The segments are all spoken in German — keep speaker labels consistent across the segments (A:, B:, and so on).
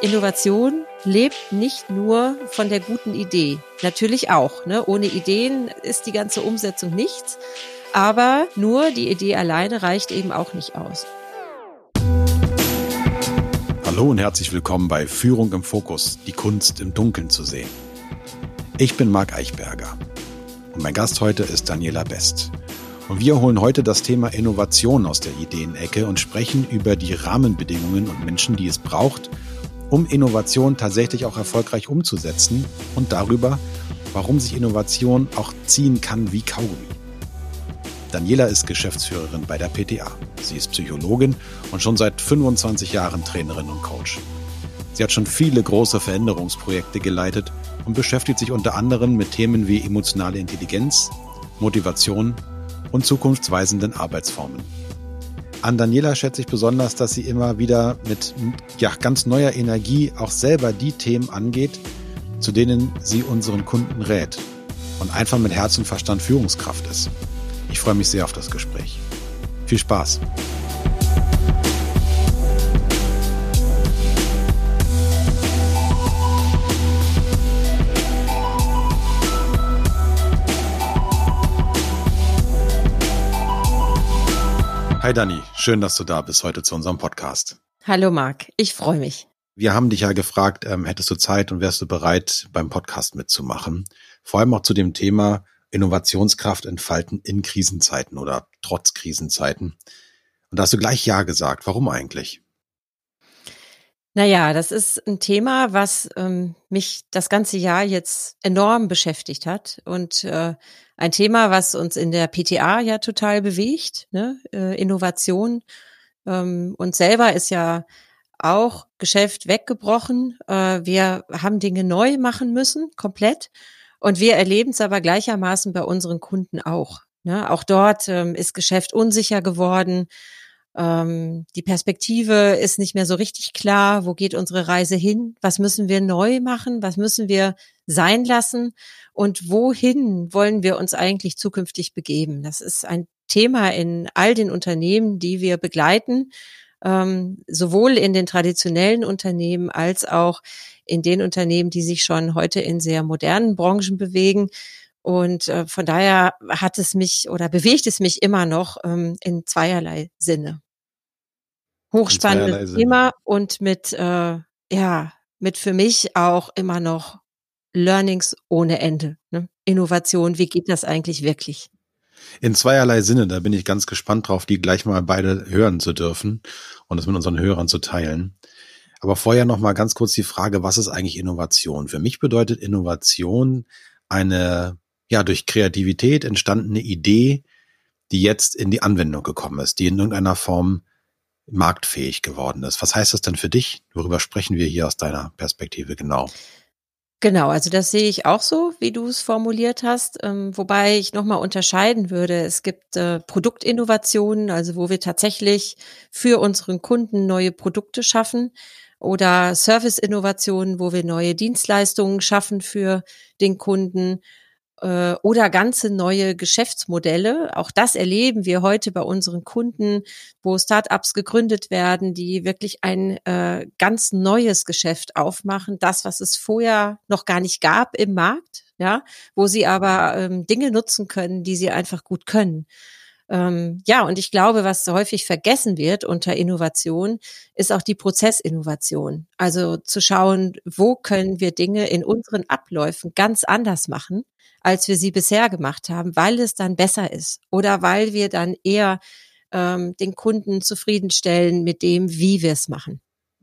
A: Innovation lebt nicht nur von der guten Idee. Natürlich auch. Ne? Ohne Ideen ist die ganze Umsetzung nichts. Aber nur die Idee alleine reicht eben auch nicht aus.
B: Hallo und herzlich willkommen bei Führung im Fokus, die Kunst im Dunkeln zu sehen. Ich bin Marc Eichberger und mein Gast heute ist Daniela Best. Und wir holen heute das Thema Innovation aus der Ideenecke und sprechen über die Rahmenbedingungen und Menschen, die es braucht, um Innovation tatsächlich auch erfolgreich umzusetzen und darüber, warum sich Innovation auch ziehen kann wie Kaugummi. Daniela ist Geschäftsführerin bei der PTA. Sie ist Psychologin und schon seit 25 Jahren Trainerin und Coach. Sie hat schon viele große Veränderungsprojekte geleitet und beschäftigt sich unter anderem mit Themen wie emotionale Intelligenz, Motivation und zukunftsweisenden Arbeitsformen. An Daniela schätze ich besonders, dass sie immer wieder mit ja, ganz neuer Energie auch selber die Themen angeht, zu denen sie unseren Kunden rät und einfach mit Herz und Verstand Führungskraft ist. Ich freue mich sehr auf das Gespräch. Viel Spaß! Hi Dani, schön, dass du da bist heute zu unserem Podcast.
A: Hallo Marc, ich freue mich.
B: Wir haben dich ja gefragt, ähm, hättest du Zeit und wärst du bereit, beim Podcast mitzumachen? Vor allem auch zu dem Thema Innovationskraft entfalten in Krisenzeiten oder trotz Krisenzeiten. Und da hast du gleich Ja gesagt. Warum eigentlich?
A: Naja, das ist ein Thema, was ähm, mich das ganze Jahr jetzt enorm beschäftigt hat und äh, ein Thema, was uns in der PTA ja total bewegt, ne? äh, Innovation. Ähm, und selber ist ja auch Geschäft weggebrochen. Äh, wir haben Dinge neu machen müssen, komplett. Und wir erleben es aber gleichermaßen bei unseren Kunden auch. Ne? Auch dort ähm, ist Geschäft unsicher geworden. Ähm, die Perspektive ist nicht mehr so richtig klar. Wo geht unsere Reise hin? Was müssen wir neu machen? Was müssen wir sein lassen? Und wohin wollen wir uns eigentlich zukünftig begeben? Das ist ein Thema in all den Unternehmen, die wir begleiten, ähm, sowohl in den traditionellen Unternehmen als auch in den Unternehmen, die sich schon heute in sehr modernen Branchen bewegen. Und äh, von daher hat es mich oder bewegt es mich immer noch ähm, in zweierlei Sinne hochspannendes Thema und mit, äh, ja, mit für mich auch immer noch Learnings ohne Ende. Ne? Innovation, wie geht das eigentlich wirklich?
B: In zweierlei Sinne, da bin ich ganz gespannt drauf, die gleich mal beide hören zu dürfen und das mit unseren Hörern zu teilen. Aber vorher noch mal ganz kurz die Frage, was ist eigentlich Innovation? Für mich bedeutet Innovation eine ja durch Kreativität entstandene Idee, die jetzt in die Anwendung gekommen ist, die in irgendeiner Form marktfähig geworden ist. Was heißt das denn für dich? Worüber sprechen wir hier aus deiner Perspektive genau?
A: Genau, also das sehe ich auch so, wie du es formuliert hast, ähm, wobei ich nochmal unterscheiden würde. Es gibt äh, Produktinnovationen, also wo wir tatsächlich für unseren Kunden neue Produkte schaffen oder Service-Innovationen, wo wir neue Dienstleistungen schaffen für den Kunden äh, oder ganze neue Geschäftsmodelle. Auch das erleben wir heute bei unseren Kunden, wo Startups gegründet werden, die wirklich ein äh, ganz neues Geschäft aufmachen, das, was es vorher noch gar nicht gab im Markt, ja, wo sie aber ähm, Dinge nutzen können, die sie einfach gut können. Ähm, ja, und ich glaube, was häufig vergessen wird unter Innovation, ist auch die Prozessinnovation. Also zu schauen, wo können wir Dinge in unseren Abläufen ganz anders machen, als wir sie bisher gemacht haben, weil es dann besser ist oder weil wir dann eher ähm, den Kunden zufriedenstellen mit dem, wie wir es machen.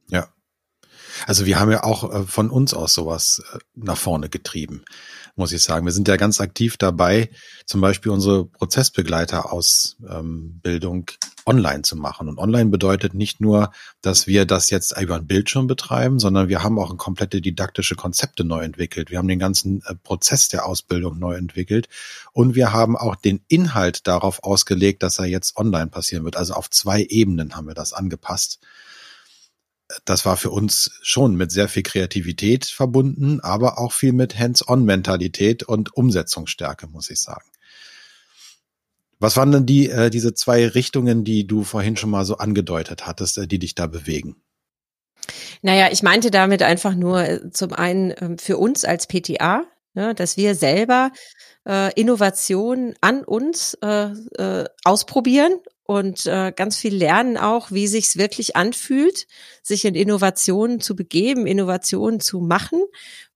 B: Ja. Also wir haben ja auch äh, von uns aus sowas äh, nach vorne getrieben muss ich sagen. Wir sind ja ganz aktiv dabei, zum Beispiel unsere Prozessbegleiterausbildung online zu machen. Und online bedeutet nicht nur, dass wir das jetzt über einen Bildschirm betreiben, sondern wir haben auch ein komplette didaktische Konzepte neu entwickelt. Wir haben den ganzen äh, Prozess der Ausbildung neu entwickelt und wir haben auch den Inhalt darauf ausgelegt, dass er jetzt online passieren wird. Also auf zwei Ebenen haben wir das angepasst das war für uns schon mit sehr viel Kreativität verbunden, aber auch viel mit Hands-on-Mentalität und Umsetzungsstärke, muss ich sagen. Was waren denn die, äh, diese zwei Richtungen, die du vorhin schon mal so angedeutet hattest, äh, die dich da bewegen?
A: Naja, ich meinte damit einfach nur äh, zum einen ähm, für uns als PTA, ne, dass wir selber äh, Innovation an uns äh, äh, ausprobieren und äh, ganz viel lernen auch, wie sich's wirklich anfühlt, sich in Innovationen zu begeben, Innovationen zu machen.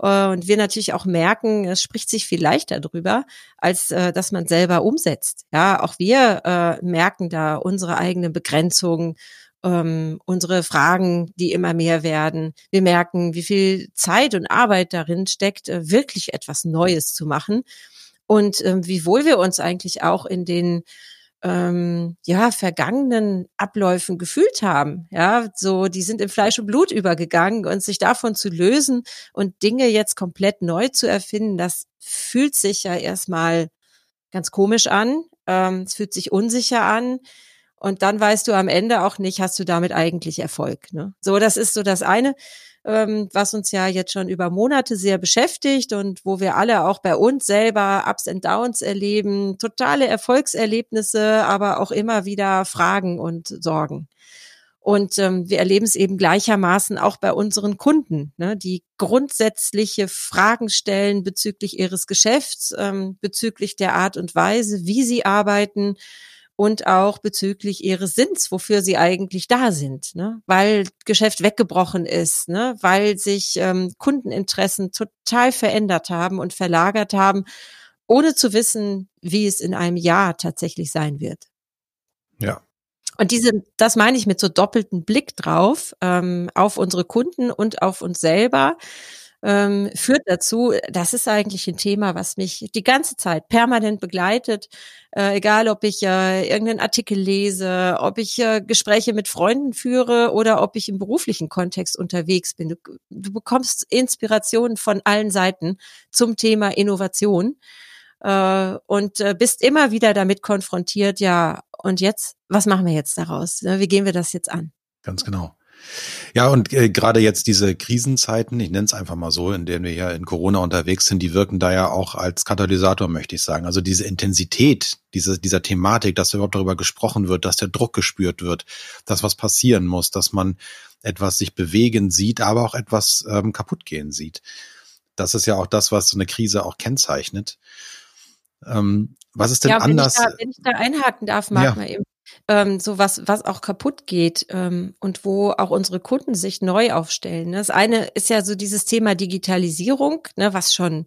A: Äh, und wir natürlich auch merken, es spricht sich viel leichter drüber, als äh, dass man selber umsetzt. Ja, auch wir äh, merken da unsere eigenen Begrenzungen ähm, unsere Fragen, die immer mehr werden. Wir merken, wie viel Zeit und Arbeit darin steckt, äh, wirklich etwas Neues zu machen. Und ähm, wie wohl wir uns eigentlich auch in den ähm, ja vergangenen Abläufen gefühlt haben. Ja, so die sind in Fleisch und Blut übergegangen und sich davon zu lösen und Dinge jetzt komplett neu zu erfinden, das fühlt sich ja erstmal ganz komisch an. Ähm, es fühlt sich unsicher an. Und dann weißt du am Ende auch nicht, hast du damit eigentlich Erfolg. Ne? So, das ist so das eine, ähm, was uns ja jetzt schon über Monate sehr beschäftigt und wo wir alle auch bei uns selber Ups and Downs erleben, totale Erfolgserlebnisse, aber auch immer wieder Fragen und Sorgen. Und ähm, wir erleben es eben gleichermaßen auch bei unseren Kunden, ne, die grundsätzliche Fragen stellen bezüglich ihres Geschäfts, ähm, bezüglich der Art und Weise, wie sie arbeiten, und auch bezüglich ihres Sinns, wofür sie eigentlich da sind, ne? weil Geschäft weggebrochen ist, ne? weil sich ähm, Kundeninteressen total verändert haben und verlagert haben, ohne zu wissen, wie es in einem Jahr tatsächlich sein wird.
B: Ja.
A: Und diese, das meine ich mit so doppelten Blick drauf, ähm, auf unsere Kunden und auf uns selber ähm, führt dazu, das ist eigentlich ein Thema, was mich die ganze Zeit permanent begleitet, äh, egal ob ich äh, irgendeinen Artikel lese, ob ich äh, Gespräche mit Freunden führe oder ob ich im beruflichen Kontext unterwegs bin. Du, du bekommst Inspirationen von allen Seiten zum Thema Innovation äh, und äh, bist immer wieder damit konfrontiert, ja, und jetzt, was machen wir jetzt daraus? Wie gehen wir das jetzt an?
B: Ganz genau. Ja, und äh, gerade jetzt diese Krisenzeiten, ich nenne es einfach mal so, in denen wir ja in Corona unterwegs sind, die wirken da ja auch als Katalysator, möchte ich sagen. Also diese Intensität diese, dieser Thematik, dass überhaupt darüber gesprochen wird, dass der Druck gespürt wird, dass was passieren muss, dass man etwas sich bewegen sieht, aber auch etwas ähm, kaputt gehen sieht. Das ist ja auch das, was so eine Krise auch kennzeichnet. Ähm, was ist denn
A: ja,
B: anders?
A: Wenn ich, da, wenn ich da einhaken darf, mag ja. mal eben ähm, so was, was auch kaputt geht ähm, und wo auch unsere Kunden sich neu aufstellen. Ne? Das eine ist ja so dieses Thema Digitalisierung, ne, was schon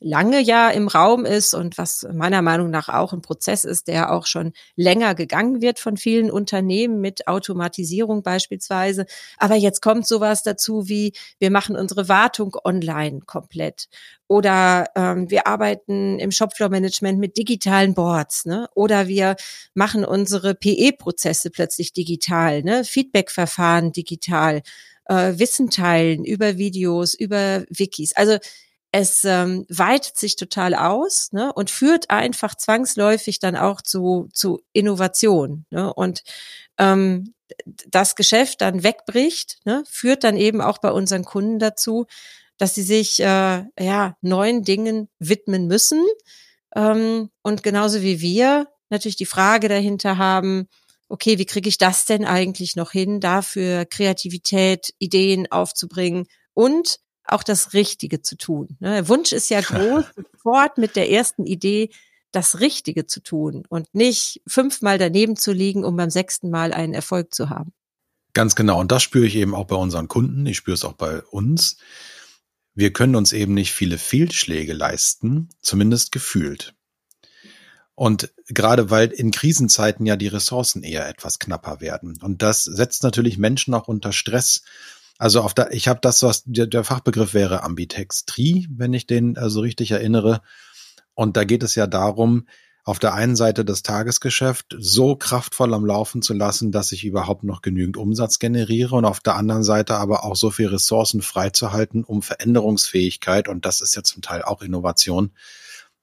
A: lange ja im Raum ist und was meiner Meinung nach auch ein Prozess ist, der auch schon länger gegangen wird von vielen Unternehmen mit Automatisierung beispielsweise. Aber jetzt kommt sowas dazu wie, wir machen unsere Wartung online komplett. Oder ähm, wir arbeiten im Shopfloor-Management mit digitalen Boards, ne? Oder wir machen unsere PE-Prozesse plötzlich digital, ne? Feedback-Verfahren digital, äh, Wissen teilen über Videos, über Wikis. Also es ähm, weitet sich total aus ne, und führt einfach zwangsläufig dann auch zu, zu Innovation. Ne, und ähm, das Geschäft dann wegbricht, ne, führt dann eben auch bei unseren Kunden dazu, dass sie sich äh, ja neuen Dingen widmen müssen. Ähm, und genauso wie wir natürlich die Frage dahinter haben, okay, wie kriege ich das denn eigentlich noch hin, dafür Kreativität, Ideen aufzubringen und auch das Richtige zu tun. Ne? Der Wunsch ist ja groß, sofort mit der ersten Idee das Richtige zu tun und nicht fünfmal daneben zu liegen, um beim sechsten Mal einen Erfolg zu haben.
B: Ganz genau. Und das spüre ich eben auch bei unseren Kunden. Ich spüre es auch bei uns. Wir können uns eben nicht viele Fehlschläge leisten, zumindest gefühlt. Und gerade weil in Krisenzeiten ja die Ressourcen eher etwas knapper werden. Und das setzt natürlich Menschen auch unter Stress. Also auf der, ich habe das, was der, der Fachbegriff wäre Ambitextrie, wenn ich den also richtig erinnere. Und da geht es ja darum, auf der einen Seite das Tagesgeschäft so kraftvoll am Laufen zu lassen, dass ich überhaupt noch genügend Umsatz generiere und auf der anderen Seite aber auch so viel Ressourcen freizuhalten, um Veränderungsfähigkeit, und das ist ja zum Teil auch Innovation,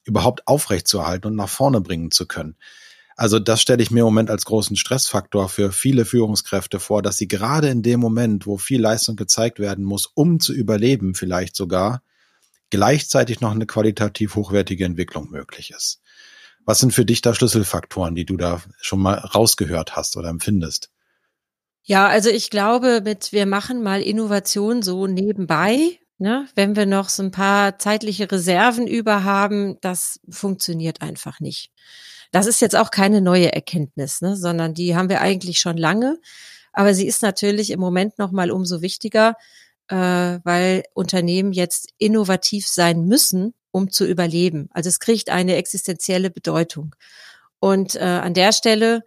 B: überhaupt aufrechtzuerhalten und nach vorne bringen zu können. Also das stelle ich mir im Moment als großen Stressfaktor für viele Führungskräfte vor, dass sie gerade in dem Moment, wo viel Leistung gezeigt werden muss, um zu überleben vielleicht sogar, gleichzeitig noch eine qualitativ hochwertige Entwicklung möglich ist. Was sind für dich da Schlüsselfaktoren, die du da schon mal rausgehört hast oder empfindest?
A: Ja, also ich glaube, mit wir machen mal Innovation so nebenbei, ne, wenn wir noch so ein paar zeitliche Reserven über haben, das funktioniert einfach nicht. Das ist jetzt auch keine neue Erkenntnis, ne, sondern die haben wir eigentlich schon lange. Aber sie ist natürlich im Moment noch mal umso wichtiger, äh, weil Unternehmen jetzt innovativ sein müssen, um zu überleben. Also es kriegt eine existenzielle Bedeutung. Und äh, an der Stelle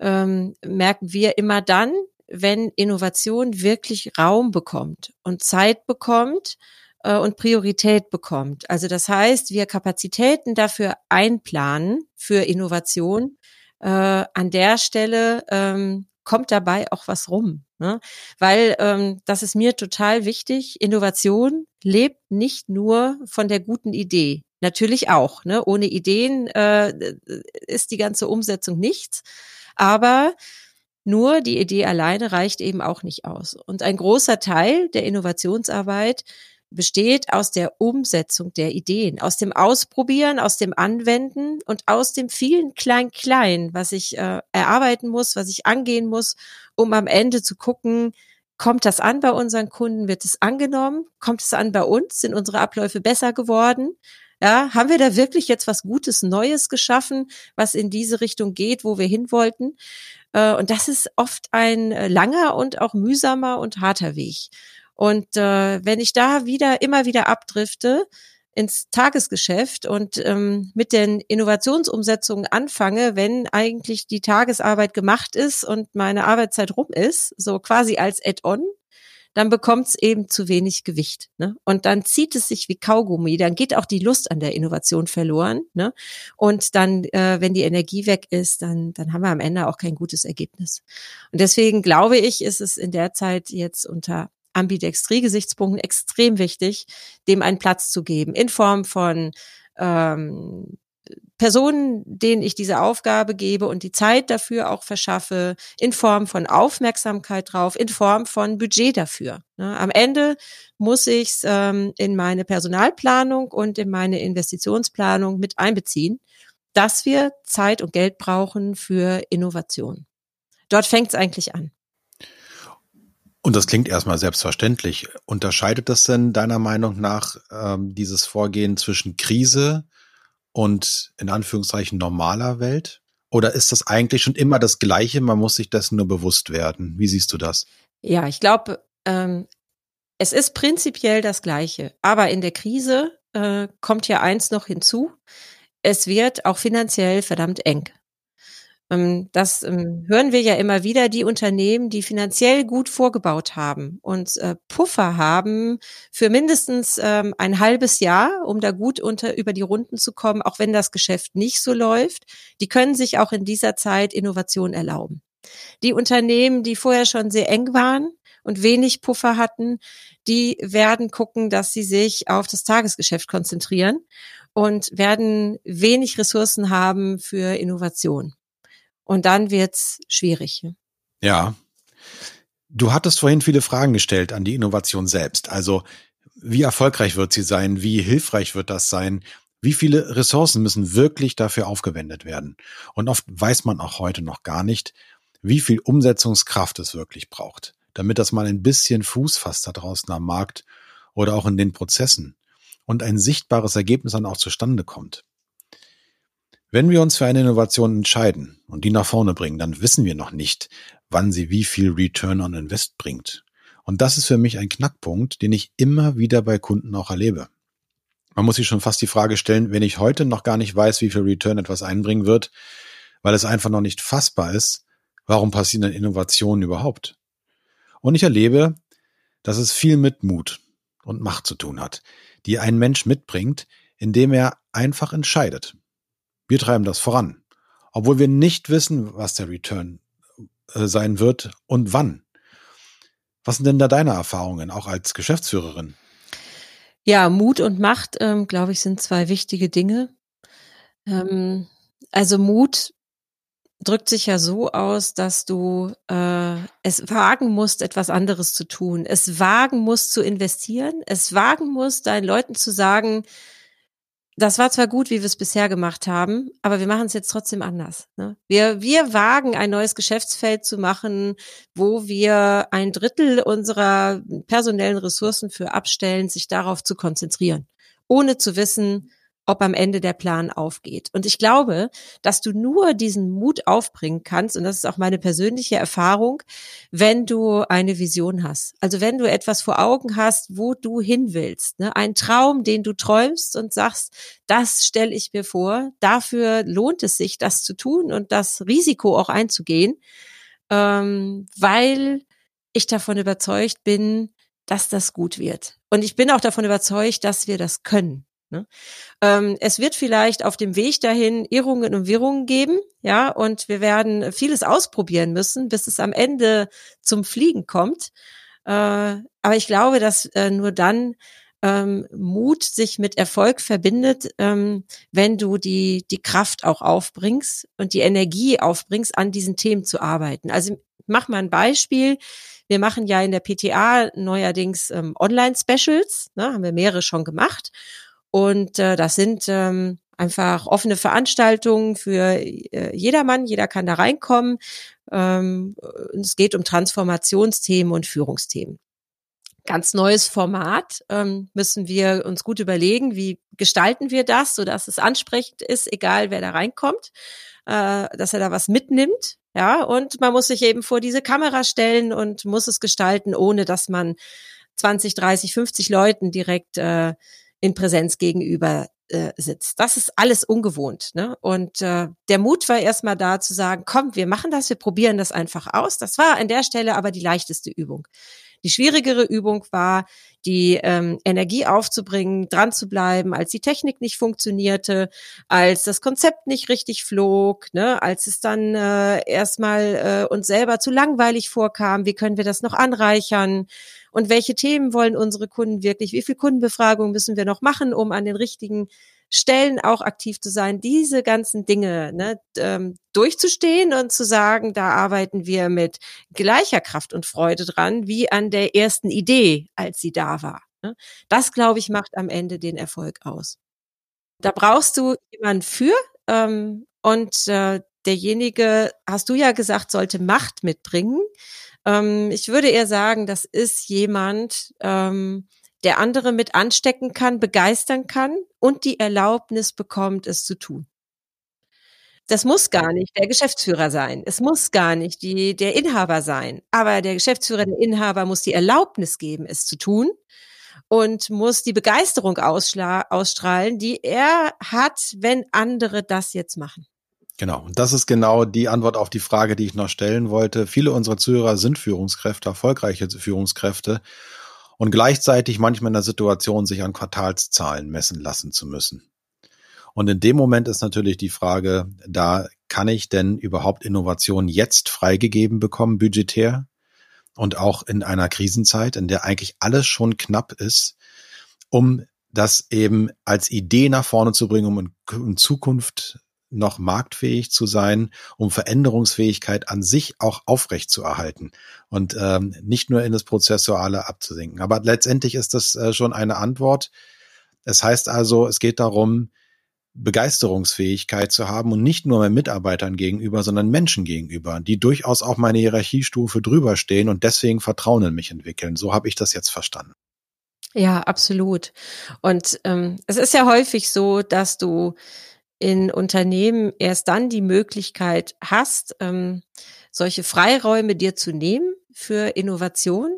A: ähm, merken wir immer dann, wenn Innovation wirklich Raum bekommt und Zeit bekommt äh, und Priorität bekommt. Also das heißt, wir Kapazitäten dafür einplanen für Innovation. Äh, an der Stelle ähm, kommt dabei auch was rum. Ne? Weil ähm, das ist mir total wichtig. Innovation lebt nicht nur von der guten Idee. Natürlich auch. Ne? Ohne Ideen äh, ist die ganze Umsetzung nichts. Aber nur die Idee alleine reicht eben auch nicht aus. Und ein großer Teil der Innovationsarbeit besteht aus der Umsetzung der Ideen, aus dem Ausprobieren, aus dem Anwenden und aus dem vielen Klein-Klein, was ich äh, erarbeiten muss, was ich angehen muss, um am Ende zu gucken, kommt das an bei unseren Kunden, wird es angenommen, kommt es an bei uns, sind unsere Abläufe besser geworden, ja, haben wir da wirklich jetzt was Gutes, Neues geschaffen, was in diese Richtung geht, wo wir hin wollten? Äh, und das ist oft ein äh, langer und auch mühsamer und harter Weg. Und äh, wenn ich da wieder, immer wieder abdrifte, ins Tagesgeschäft und ähm, mit den Innovationsumsetzungen anfange, wenn eigentlich die Tagesarbeit gemacht ist und meine Arbeitszeit rum ist, so quasi als Add-on, dann bekommt es eben zu wenig Gewicht. Ne? Und dann zieht es sich wie Kaugummi, dann geht auch die Lust an der Innovation verloren. Ne? Und dann, äh, wenn die Energie weg ist, dann, dann haben wir am Ende auch kein gutes Ergebnis. Und deswegen glaube ich, ist es in der Zeit jetzt unter Ambidextrie-Gesichtspunkten extrem wichtig, dem einen Platz zu geben in Form von ähm, Personen, denen ich diese Aufgabe gebe und die Zeit dafür auch verschaffe, in Form von Aufmerksamkeit drauf, in Form von Budget dafür. Ne? Am Ende muss ich es ähm, in meine Personalplanung und in meine Investitionsplanung mit einbeziehen, dass wir Zeit und Geld brauchen für Innovation. Dort fängt es eigentlich an.
B: Und das klingt erstmal selbstverständlich. Unterscheidet das denn deiner Meinung nach ähm, dieses Vorgehen zwischen Krise, und in Anführungszeichen normaler Welt? Oder ist das eigentlich schon immer das Gleiche? Man muss sich dessen nur bewusst werden. Wie siehst du das?
A: Ja, ich glaube, ähm, es ist prinzipiell das Gleiche. Aber in der Krise äh, kommt ja eins noch hinzu. Es wird auch finanziell verdammt eng. Ähm, das ähm, hören wir ja immer wieder, die Unternehmen, die finanziell gut vorgebaut haben und äh, Puffer haben für mindestens ähm, ein halbes Jahr, um da gut unter über die Runden zu kommen, auch wenn das Geschäft nicht so läuft, die können sich auch in dieser Zeit Innovation erlauben. Die Unternehmen, die vorher schon sehr eng waren, und wenig Puffer hatten, die werden gucken, dass sie sich auf das Tagesgeschäft konzentrieren und werden wenig Ressourcen haben für Innovation. Und dann wird's schwierig.
B: Ja. Du hattest vorhin viele Fragen gestellt an die Innovation selbst. Also, wie erfolgreich wird sie sein? Wie hilfreich wird das sein? Wie viele Ressourcen müssen wirklich dafür aufgewendet werden? Und oft weiß man auch heute noch gar nicht, wie viel Umsetzungskraft es wirklich braucht, damit das mal ein bisschen Fuß fasst da draußen am Markt oder auch in den Prozessen und ein sichtbares Ergebnis dann auch zustande kommt. Wenn wir uns für eine Innovation entscheiden und die nach vorne bringen, dann wissen wir noch nicht, wann sie wie viel Return on Invest bringt. Und das ist für mich ein Knackpunkt, den ich immer wieder bei Kunden auch erlebe. Man muss sich schon fast die Frage stellen, wenn ich heute noch gar nicht weiß, wie viel Return etwas einbringen wird, weil es einfach noch nicht fassbar ist, warum passieren dann Innovationen überhaupt? Und ich erlebe, dass es viel mit Mut und Macht zu tun hat, die ein Mensch mitbringt, indem er einfach entscheidet. Wir treiben das voran, obwohl wir nicht wissen, was der Return äh, sein wird und wann. Was sind denn da deine Erfahrungen, auch als Geschäftsführerin?
A: Ja, Mut und Macht, ähm, glaube ich, sind zwei wichtige Dinge. Ähm, also Mut drückt sich ja so aus, dass du äh, es wagen musst, etwas anderes zu tun, es wagen musst zu investieren, es wagen musst, deinen Leuten zu sagen, das war zwar gut, wie wir es bisher gemacht haben, aber wir machen es jetzt trotzdem anders. Ne? Wir, wir wagen ein neues Geschäftsfeld zu machen, wo wir ein Drittel unserer personellen Ressourcen für abstellen, sich darauf zu konzentrieren, ohne zu wissen, ob am Ende der Plan aufgeht. Und ich glaube, dass du nur diesen Mut aufbringen kannst, und das ist auch meine persönliche Erfahrung, wenn du eine Vision hast. Also wenn du etwas vor Augen hast, wo du hin willst, ne? ein Traum, den du träumst und sagst, das stelle ich mir vor, dafür lohnt es sich, das zu tun und das Risiko auch einzugehen, ähm, weil ich davon überzeugt bin, dass das gut wird. Und ich bin auch davon überzeugt, dass wir das können. Ne? Ähm, es wird vielleicht auf dem Weg dahin Irrungen und Wirrungen geben, ja, und wir werden vieles ausprobieren müssen, bis es am Ende zum Fliegen kommt. Äh, aber ich glaube, dass äh, nur dann ähm, Mut sich mit Erfolg verbindet, ähm, wenn du die, die Kraft auch aufbringst und die Energie aufbringst, an diesen Themen zu arbeiten. Also mach mal ein Beispiel. Wir machen ja in der PTA neuerdings ähm, Online-Specials, ne, haben wir mehrere schon gemacht. Und äh, das sind ähm, einfach offene Veranstaltungen für äh, jedermann, jeder kann da reinkommen. Ähm, es geht um Transformationsthemen und Führungsthemen. Ganz neues Format ähm, müssen wir uns gut überlegen, wie gestalten wir das, so dass es ansprechend ist, egal wer da reinkommt, äh, dass er da was mitnimmt. Ja, und man muss sich eben vor diese Kamera stellen und muss es gestalten, ohne dass man 20, 30, 50 Leuten direkt äh, in Präsenz gegenüber äh, sitzt. Das ist alles ungewohnt. Ne? Und äh, der Mut war erstmal da zu sagen, komm, wir machen das, wir probieren das einfach aus. Das war an der Stelle aber die leichteste Übung. Die schwierigere Übung war, die ähm, Energie aufzubringen, dran zu bleiben, als die Technik nicht funktionierte, als das Konzept nicht richtig flog, ne, als es dann äh, erstmal äh, uns selber zu langweilig vorkam, wie können wir das noch anreichern? Und welche Themen wollen unsere Kunden wirklich? Wie viel Kundenbefragung müssen wir noch machen, um an den richtigen Stellen auch aktiv zu sein, diese ganzen Dinge ne, ähm, durchzustehen und zu sagen, da arbeiten wir mit gleicher Kraft und Freude dran wie an der ersten Idee, als sie da war. Ne? Das, glaube ich, macht am Ende den Erfolg aus. Da brauchst du jemanden für ähm, und äh, derjenige, hast du ja gesagt, sollte Macht mitbringen. Ähm, ich würde eher sagen, das ist jemand, ähm, der andere mit anstecken kann, begeistern kann und die Erlaubnis bekommt, es zu tun. Das muss gar nicht der Geschäftsführer sein. Es muss gar nicht die, der Inhaber sein. Aber der Geschäftsführer, der Inhaber muss die Erlaubnis geben, es zu tun und muss die Begeisterung ausstrahlen, die er hat, wenn andere das jetzt machen.
B: Genau. Und das ist genau die Antwort auf die Frage, die ich noch stellen wollte. Viele unserer Zuhörer sind Führungskräfte, erfolgreiche Führungskräfte und gleichzeitig manchmal in der Situation, sich an Quartalszahlen messen lassen zu müssen. Und in dem Moment ist natürlich die Frage, da kann ich denn überhaupt Innovation jetzt freigegeben bekommen, budgetär? Und auch in einer Krisenzeit, in der eigentlich alles schon knapp ist, um das eben als Idee nach vorne zu bringen, um in, Zukunft noch marktfähig zu sein, um Veränderungsfähigkeit an sich auch aufrecht zu erhalten und ähm, nicht nur in das Prozessuale abzusinken. Aber letztendlich ist das äh, schon eine Antwort. Es heißt also, es geht darum, Begeisterungsfähigkeit zu haben und nicht nur meinen Mitarbeitern gegenüber, sondern Menschen gegenüber, die durchaus auch meine Hierarchiestufe drüber stehen und deswegen Vertrauen in mich entwickeln. So habe ich das jetzt verstanden.
A: Ja, absolut. Und ähm, es ist ja häufig so, dass du in Unternehmen erst dann die Möglichkeit hast, ähm, solche Freiräume dir zu nehmen für Innovation,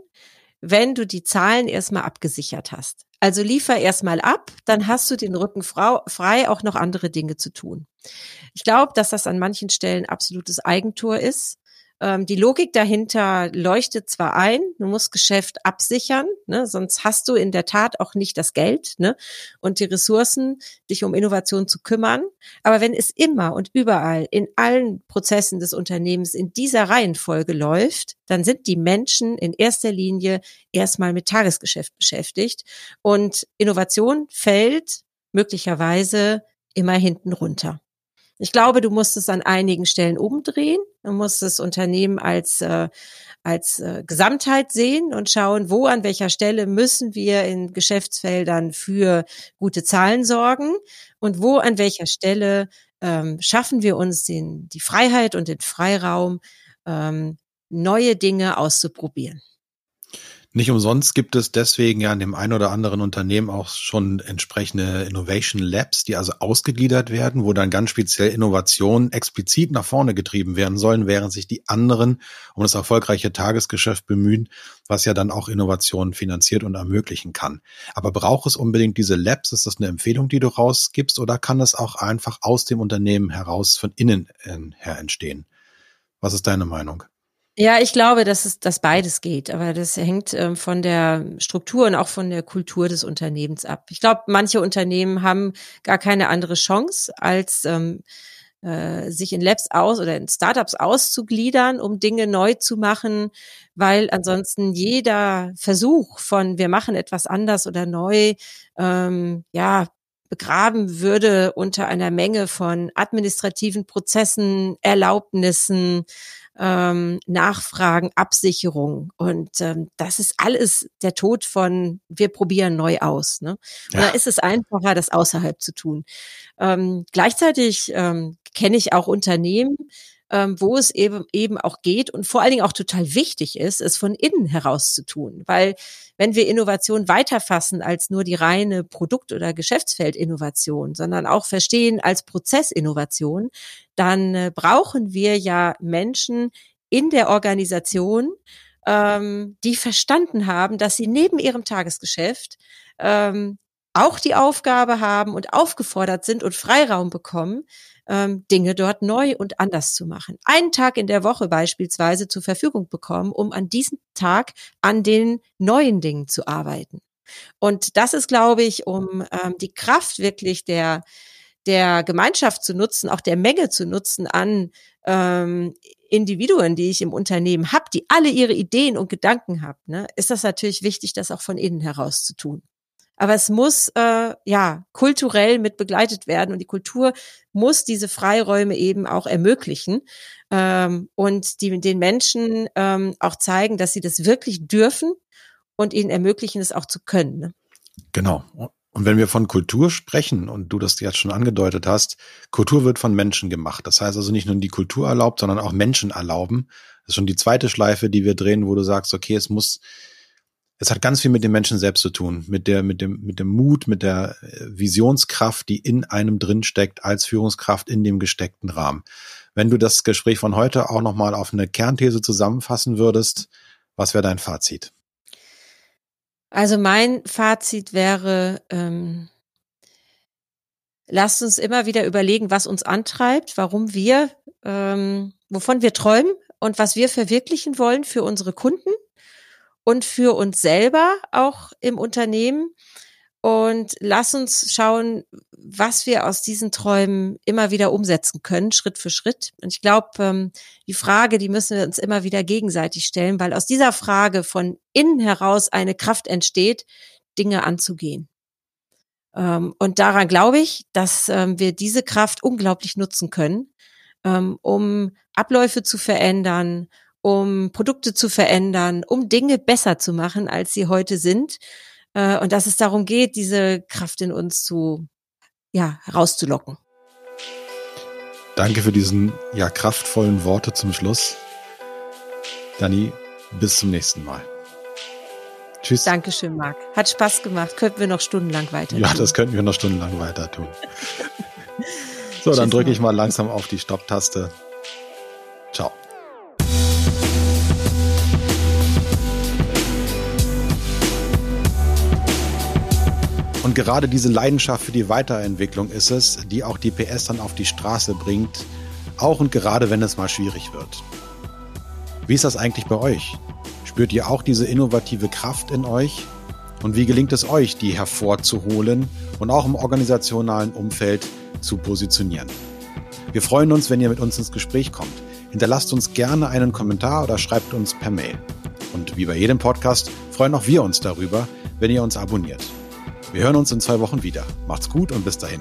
A: wenn du die Zahlen erstmal abgesichert hast. Also liefer erstmal ab, dann hast du den Rücken frei, auch noch andere Dinge zu tun. Ich glaube, dass das an manchen Stellen absolutes Eigentor ist. Ähm, die Logik dahinter leuchtet zwar ein, du musst Geschäft absichern, ne, sonst hast du in der Tat auch nicht das Geld ne, und die Ressourcen, dich um Innovation zu kümmern. Aber wenn es immer und überall in allen Prozessen des Unternehmens in dieser Reihenfolge läuft, dann sind die Menschen in erster Linie erstmal mit Tagesgeschäft beschäftigt und Innovation fällt möglicherweise immer hinten runter. Ich glaube, du musst es an einigen Stellen umdrehen. Du musst das Unternehmen als äh, als äh, Gesamtheit sehen und schauen, wo an welcher Stelle müssen wir in Geschäftsfeldern für gute Zahlen sorgen und wo an welcher Stelle ähm, schaffen wir uns den, die Freiheit und den Freiraum, ähm, neue Dinge auszuprobieren.
B: Nicht umsonst gibt es deswegen ja in dem einen oder anderen Unternehmen auch schon entsprechende Innovation Labs, die also ausgegliedert werden, wo dann ganz speziell Innovationen explizit nach vorne getrieben werden sollen, während sich die anderen um das erfolgreiche Tagesgeschäft bemühen, was ja dann auch Innovationen finanziert und ermöglichen kann. Aber braucht es unbedingt diese Labs? Ist das eine Empfehlung, die du rausgibst oder kann das auch einfach aus dem Unternehmen heraus von innen äh, her entstehen? Was ist deine Meinung?
A: Ja, ich glaube, dass es, dass beides geht, aber das hängt ähm, von der Struktur und auch von der Kultur des Unternehmens ab. Ich glaube, manche Unternehmen haben gar keine andere Chance, als ähm, äh, sich in Labs aus oder in Startups auszugliedern, um Dinge neu zu machen, weil ansonsten jeder Versuch von wir machen etwas anders oder neu, ähm, ja, begraben würde unter einer Menge von administrativen Prozessen, Erlaubnissen, ähm, Nachfragen, Absicherung. Und ähm, das ist alles der Tod von wir probieren neu aus. Ne? Ja. Da ist es einfacher, das außerhalb zu tun. Ähm, gleichzeitig ähm, kenne ich auch Unternehmen, ähm, wo es eben, eben auch geht und vor allen Dingen auch total wichtig ist, es von innen heraus zu tun. Weil wenn wir Innovation weiterfassen als nur die reine Produkt- oder Geschäftsfeldinnovation, sondern auch verstehen als Prozessinnovation, dann äh, brauchen wir ja Menschen in der Organisation, ähm, die verstanden haben, dass sie neben ihrem Tagesgeschäft ähm, auch die Aufgabe haben und aufgefordert sind und Freiraum bekommen, ähm, Dinge dort neu und anders zu machen. Einen Tag in der Woche beispielsweise zur Verfügung bekommen, um an diesem Tag an den neuen Dingen zu arbeiten. Und das ist, glaube ich, um ähm, die Kraft wirklich der der Gemeinschaft zu nutzen, auch der Menge zu nutzen an ähm, Individuen, die ich im Unternehmen habe, die alle ihre Ideen und Gedanken haben, ne, ist das natürlich wichtig, das auch von innen heraus zu tun. Aber es muss äh, ja kulturell mit begleitet werden und die Kultur muss diese Freiräume eben auch ermöglichen ähm, und die, den Menschen ähm, auch zeigen, dass sie das wirklich dürfen und ihnen ermöglichen, es auch zu können. Ne?
B: Genau. Und wenn wir von Kultur sprechen und du das jetzt schon angedeutet hast, Kultur wird von Menschen gemacht. Das heißt also nicht nur die Kultur erlaubt, sondern auch Menschen erlauben. Das ist schon die zweite Schleife, die wir drehen, wo du sagst, okay, es muss es hat ganz viel mit den Menschen selbst zu tun, mit der, mit dem, mit dem Mut, mit der äh, Visionskraft, die in einem drin steckt als Führungskraft in dem gesteckten Rahmen. Wenn du das Gespräch von heute auch nochmal auf eine Kernthese zusammenfassen würdest, was wäre dein Fazit?
A: Also mein Fazit wäre, ähm, lasst uns immer wieder überlegen, was uns antreibt, warum wir, ähm, wovon wir träumen und was wir verwirklichen wollen für unsere Kunden und für uns selber auch im Unternehmen. Und lass uns schauen, was wir aus diesen Träumen immer wieder umsetzen können, Schritt für Schritt. Und ich glaube, ähm, die Frage, die müssen wir uns immer wieder gegenseitig stellen, weil aus dieser Frage von innen heraus eine Kraft entsteht, Dinge anzugehen. Ähm, und daran glaube ich, dass ähm, wir diese Kraft unglaublich nutzen können, um Abläufe zu verändern, um Produkte zu verändern, um Dinge besser zu machen, als sie heute sind. Äh, und dass es darum geht, diese Kraft in uns zu, ja, herauszulocken.
B: Danke für diesen, ja, kraftvollen Worte zum Schluss. Dani, bis zum nächsten Mal.
A: Tschüss. Dankeschön, Marc. Hat Spaß gemacht. Könnten wir noch stundenlang weiter
B: tun. Ja, das könnten wir noch stundenlang weiter tun. so, dann drücke ich mal langsam auf die Stopptaste. Ciao. Und gerade diese Leidenschaft für die Weiterentwicklung ist es, die auch die PS dann auf die Straße bringt, auch und gerade wenn es mal schwierig wird. Wie ist das eigentlich bei euch? Spürt ihr auch diese innovative Kraft in euch? Und wie gelingt es euch, die hervorzuholen und auch im organisationalen Umfeld zu positionieren? Wir freuen uns, wenn ihr mit uns ins Gespräch kommt. Hinterlasst uns gerne einen Kommentar oder schreibt uns per Mail. Und wie bei jedem Podcast freuen auch wir uns darüber, wenn ihr uns abonniert. Wir hören uns in zwei Wochen wieder. Macht's gut und bis dahin.